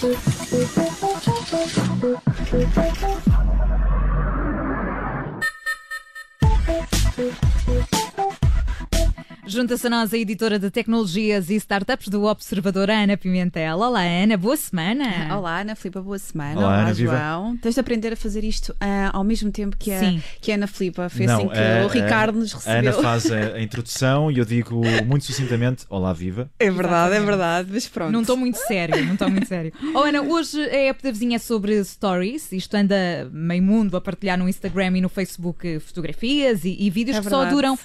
Thank you. Junta-se a nós a editora de tecnologias e startups do Observador, Ana Pimentel. Olá, Ana, boa semana. Olá, Ana Filipa, boa semana. Olá, Olá, Ana, viva. João. Tens de aprender a fazer isto ah, ao mesmo tempo que a, Sim. que a Ana Filipa. Foi Não, assim que a- o Ricardo a- nos A recebeu. Ana faz a, a introdução e eu digo muito sucintamente: Olá, viva. É verdade, é verdade, mas pronto. Não estou muito sério, não estou muito sério. Oh, Ana, hoje a app da vizinha é sobre stories. Isto anda meio mundo a partilhar no Instagram e no Facebook fotografias e, e vídeos É que só duram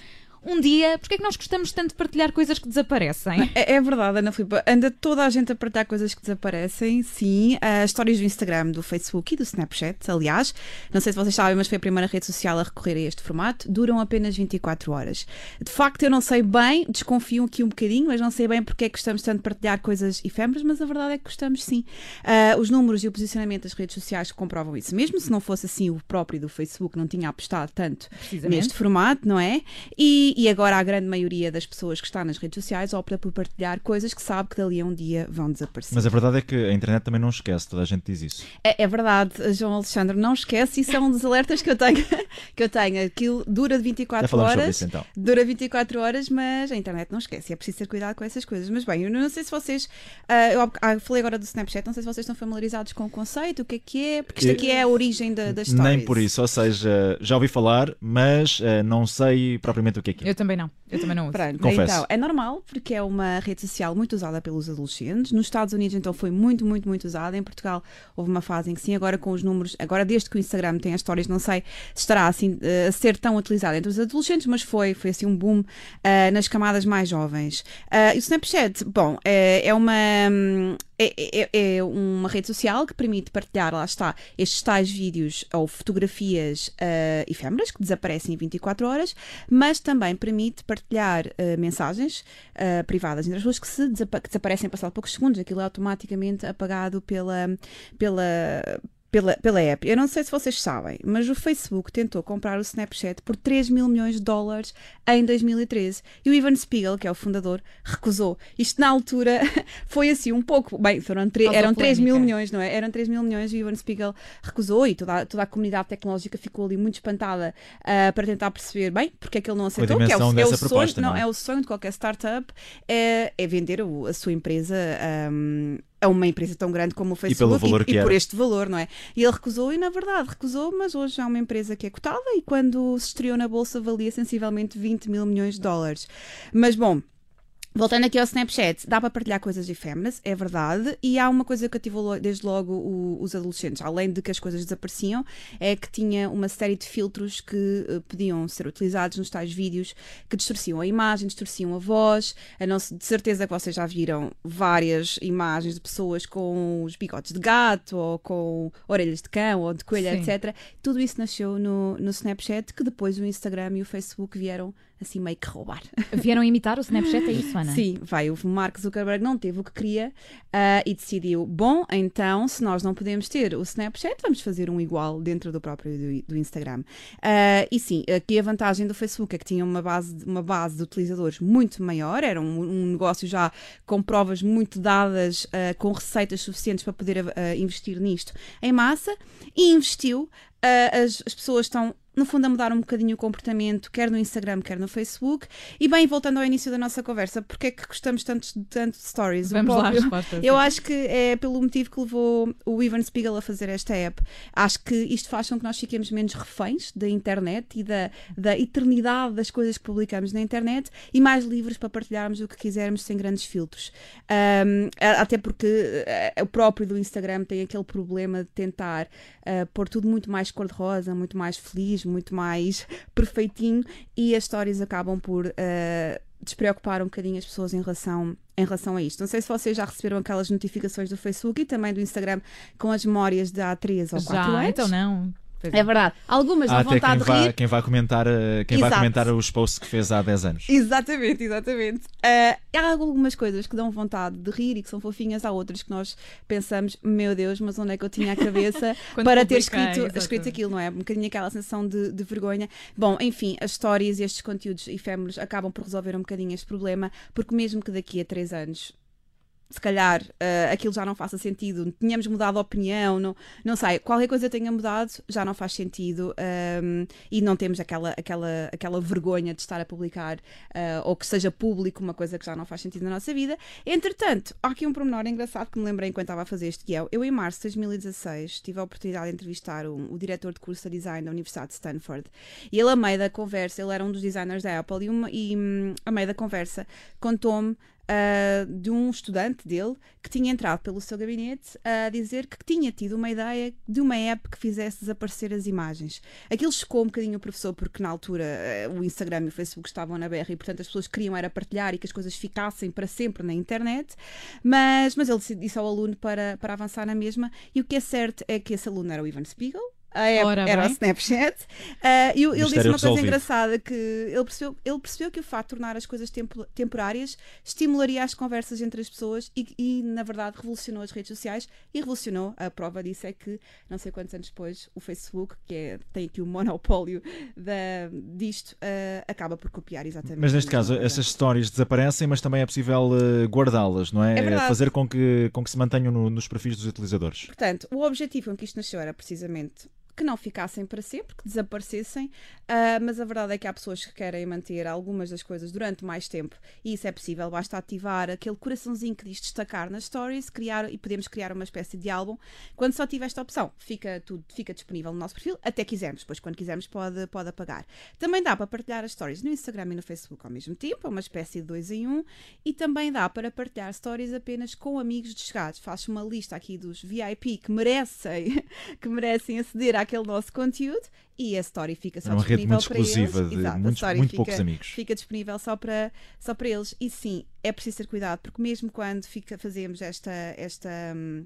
um dia. Porquê é que nós gostamos tanto de partilhar coisas que desaparecem? É, é verdade, Ana Filipa. Anda toda a gente a partilhar coisas que desaparecem. Sim, as histórias do Instagram, do Facebook e do Snapchat, aliás. Não sei se vocês sabem, mas foi a primeira rede social a recorrer a este formato. Duram apenas 24 horas. De facto, eu não sei bem, desconfio aqui um bocadinho, mas não sei bem porque é que gostamos tanto de partilhar coisas efêmeras, mas a verdade é que gostamos sim. Ah, os números e o posicionamento das redes sociais comprovam isso. Mesmo se não fosse assim, o próprio do Facebook não tinha apostado tanto neste formato, não é? E, e agora a grande maioria das pessoas que está nas redes sociais opta por partilhar coisas que sabe que dali a um dia vão desaparecer. Mas a verdade é que a internet também não esquece, toda a gente diz isso. É, é verdade, João Alexandre, não esquece, isso é um dos alertas que eu tenho. que eu tenho. Aquilo dura de Já 24 falamos sobre horas. isso então. Dura 24 horas, mas a internet não esquece. É preciso ter cuidado com essas coisas. Mas bem, eu não sei se vocês. ah, eu ah, falei agora do Snapchat, não sei se vocês estão familiarizados com o conceito, o que é que é, porque isto aqui é a origem da, das histórias. Nem por isso, ou seja, já ouvi falar, mas eh, não sei propriamente o que é Eu também não, eu também não uso. Pronto, Confesso. então, é normal, porque é uma rede social muito usada pelos adolescentes. Nos Estados Unidos, então, foi muito, muito, muito usada. Em Portugal, houve uma fase em que sim, agora com os números, agora desde que o Instagram tem as histórias, não sei se estará assim eh, a ser tão utilizada entre os adolescentes, mas foi, foi assim um boom eh, nas camadas mais jovens. Ah, e o Snapchat, bom, é, é uma. hum, É, é- é uma rede social que permite partilhar, lá está, estes tais vídeos ou fotografias ah, efêmeras que desaparecem em 24 horas, mas também permite partilhar ah, mensagens ah, privadas entre as pessoas que, se desapa- que desaparecem passado poucos segundos. Aquilo é automaticamente apagado pela, pela, pela, pela app. Eu não sei se vocês sabem, mas o Facebook tentou comprar o Snapchat por 3 mil milhões de dólares em 2013 e o Ivan Spiegel, que é o fundador, recusou. Isto na altura foi assim um pouco. Bem, foram tre- eram 3 mil milhões, não é? Eram 3 mil milhões e o Ivan Spiegel recusou e toda, a- toda a comunidade tecnológica ficou ali muito espantada ah, para tentar perceber bem porque é que ele não aceitou. que é o, é o sonho, proposta, não, não é? é o sonho de qualquer startup é, é vender o- a sua empresa ahm, a uma empresa tão grande como o Facebook valor que por era. este valor, não é? E ele recusou e na verdade recusou, mas hoje é uma empresa que é cotada e quando se estreou na bolsa valia sensivelmente 20 mil milhões de dólares. Mas bom, Voltando aqui ao Snapchat, dá para partilhar coisas efêmeras, é verdade, e há uma coisa que ativou desde logo o- os adolescentes, além de que as coisas desapareciam, é que tinha uma série de filtros que eh, podiam ser utilizados nos tais vídeos que distorciam a imagem, distorciam a voz. A não, de certeza que vocês já viram várias imagens de pessoas com os bigodes de gato, ou com orelhas de cão, ou de coelho, Sim. etc. Tudo isso nasceu no, no Snapchat, que depois o Instagram e o Facebook vieram assim meio que roubar. Vieram imitar o Snapchat, é isso, Ana? Sim, vai. O Mark Zuckerberg não teve o que queria ah, e decidiu: bom, então, se nós não podemos ter o Snapchat, vamos fazer um igual dentro do próprio do, do Instagram. Ah, e sim, aqui a vantagem do Facebook é que tinha uma base, uma base de utilizadores muito maior, era um, um negócio já com provas muito dadas, ah, com receitas suficientes para poder investir nisto em massa e investiu. As, as pessoas estão no fundo, a mudar um bocadinho o comportamento, quer no Instagram, quer no Facebook. E bem, voltando ao início da nossa conversa, porque é que gostamos tanto, tanto de stories? O Vamos lá, próprio- resposta. eu acho que é pelo motivo que levou o Ivan Spiegel a fazer esta app. Acho que isto faz com que nós fiquemos menos reféns da internet e da, da eternidade das coisas que publicamos na internet e mais livres para partilharmos o que quisermos sem grandes filtros. A- até porque eh, o próprio do Instagram tem aquele problema de tentar ah, pôr tudo muito mais cor-de-rosa, muito mais feliz, muito mais perfeitinho e as stories acabam por. ah, despreocupar um bocadinho as pessoas em relação, em relação a isto. Não sei se vocês já receberam aquelas notificações do Facebook e também do Instagram com as memórias de há 3 ou 4 Já, anos. então não. É verdade. Algumas Há dão até quem vontade de vá, rir. quem vá comentar, eh, quem vai comentar os posts que fez há 10 anos. Exatamente, exatamente. Ah, há algumas coisas que dão vontade de rir e que são fofinhas, há outras que nós pensamos, meu Deus, mas onde é que eu tinha a cabeça para ter escrito, escrito aquilo, não é? Um bocadinho aquela sensação de, de vergonha. Bom, enfim, as histórias e estes conteúdos efêmeros acabam por resolver um bocadinho este problema, porque mesmo que daqui a três anos se calhar uh, aquilo já não faça sentido, tínhamos mudado de opinião, não, não sei, qualquer coisa tenha mudado já não faz sentido um, e não temos aquela, aquela, aquela vergonha de estar a publicar uh, ou que seja público uma coisa que já não faz sentido na nossa vida. Entretanto, há aqui um pormenor engraçado que me lembrei enquanto estava a fazer este guião. Eu, em março de 2016, tive a oportunidade de entrevistar um, o diretor de curso de design da Universidade de Stanford e ele, a meio da conversa, ele era um dos designers da Apple e, uma, e um, a meio da conversa contou-me uh, de um estudante dele que tinha entrado pelo seu gabinete a dizer que tinha tido uma ideia de uma app que fizesse desaparecer as imagens. Aquilo chocou um bocadinho o professor, porque na altura uh, o Instagram e o Facebook estavam na berra e, portanto, as pessoas queriam era partilhar e que as coisas ficassem para sempre na internet, mas, mas ele disse ao aluno para, para avançar na mesma. E o que é certo é que esse aluno era o Ivan Spiegel, a app Ora era bem. o Snapchat. Uh, e ele disse uma coisa resolvido. engraçada: que ele percebeu, ele percebeu que o fato de tornar as coisas tempo, temporárias estimularia as conversas entre as pessoas e, e, na verdade, revolucionou as redes sociais e revolucionou. A prova disso é que, não sei quantos anos depois, o Facebook, que é, tem aqui o monopólio da, disto, uh, acaba por copiar exatamente. Mas neste caso, essas histórias desaparecem, mas também é possível uh, guardá-las, não é? é Fazer com que, com que se mantenham no, nos perfis dos utilizadores. Portanto, o objetivo com que isto nasceu era precisamente que não ficassem para sempre, que desaparecessem, uh, mas a verdade é que há pessoas que querem manter algumas das coisas durante mais tempo e isso é possível, basta ativar aquele coraçãozinho que diz destacar nas stories criar, e podemos criar uma espécie de álbum. Quando só tiver esta opção, fica tudo fica disponível no nosso perfil, até quisermos, depois quando quisermos pode, pode apagar. Também dá para partilhar as stories no Instagram e no Facebook ao mesmo tempo, é uma espécie de dois em um, e também dá para partilhar stories apenas com amigos chegados. Faço uma lista aqui dos VIP que merecem, que merecem aceder à aquele nosso conteúdo e a story fica só é uma disponível rede muito para exclusiva eles. de Exato, muitos, a muito fica, poucos amigos. Fica disponível só para, só para eles. E sim, é preciso ter cuidado, porque mesmo quando fica, fazemos esta. esta hum,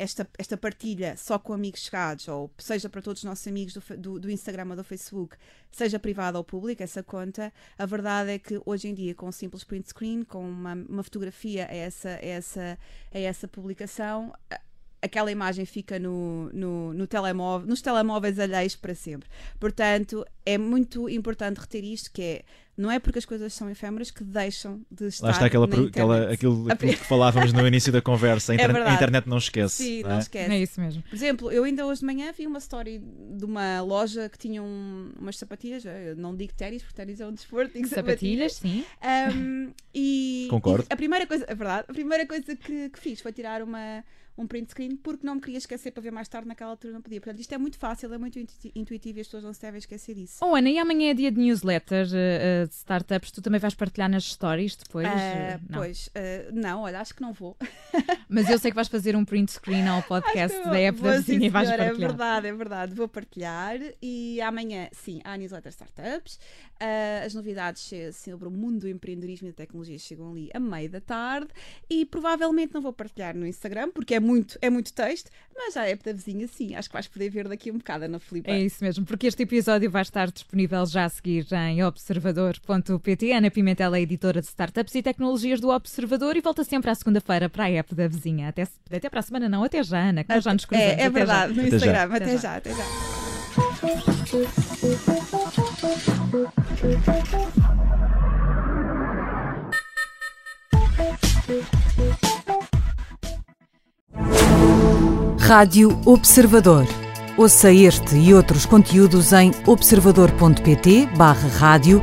esta, esta partilha só com amigos chegados, ou seja para todos os nossos amigos do, do, do, Instagram ou do Facebook, seja privada ou pública, essa conta, a verdade é que hoje em dia, com um simples print screen, com uma, uma fotografia a essa, a essa, a essa publicação, aquela imagem fica no, no, no telemóvel, nos telemóveis alheios para sempre. Portanto, é muito importante reter isto, que é não é porque as coisas são efêmeras que deixam de estar Lá está aquela, aquela aquilo, aquilo, que falávamos no início da conversa. A, inter é a internet não esquece. Sim, não, não, esquece. É isso mesmo. Por exemplo, eu ainda hoje de manhã vi uma story de uma loja que tinha um, umas sapatilhas. Eu não digo ténis, porque ténis é um desporto. Digo sapatilhas, sapatilhas. sim. Um, e, Concordo. E a primeira coisa, é verdade, a primeira coisa que, que fiz foi tirar uma um print screen porque não me queria esquecer para ver mais tarde naquela altura não podia. Portanto, isto é muito fácil, é muito intuitivo e as pessoas não se devem esquecer disso. Oh Ana, e amanhã é dia de newsletter uh, de startups, tu também vais partilhar nas stories depois? Uh, não. Pois, uh, não, olha, acho que não vou. Mas eu sei que vais fazer um print screen ao podcast da app da vizinha e vais é partilhar. É verdade, é verdade, vou partilhar e amanhã, sim, há a newsletter startups. as novidades sobre o mundo do empreendedorismo e da tecnologia chegam ali a meio da tarde e provavelmente não vou partilhar no Instagram porque é muito, é muito texto, mas já é da vizinha, sim. Acho que vais poder ver daqui um bocado na Filipe. É isso mesmo, porque este episódio vai estar disponível já a seguir em observador.pt. Ana Pimentel é editora de startups e tecnologias do Observador e volta sempre à segunda-feira para a app da vizinha. Até, até para a semana, não, até já, Ana, que nós já nos cruzamos. É, é verdade, já. no Instagram. Até, até já, até já. Rádio Observador. Ouça este e outros conteúdos em observador.pt/barra rádio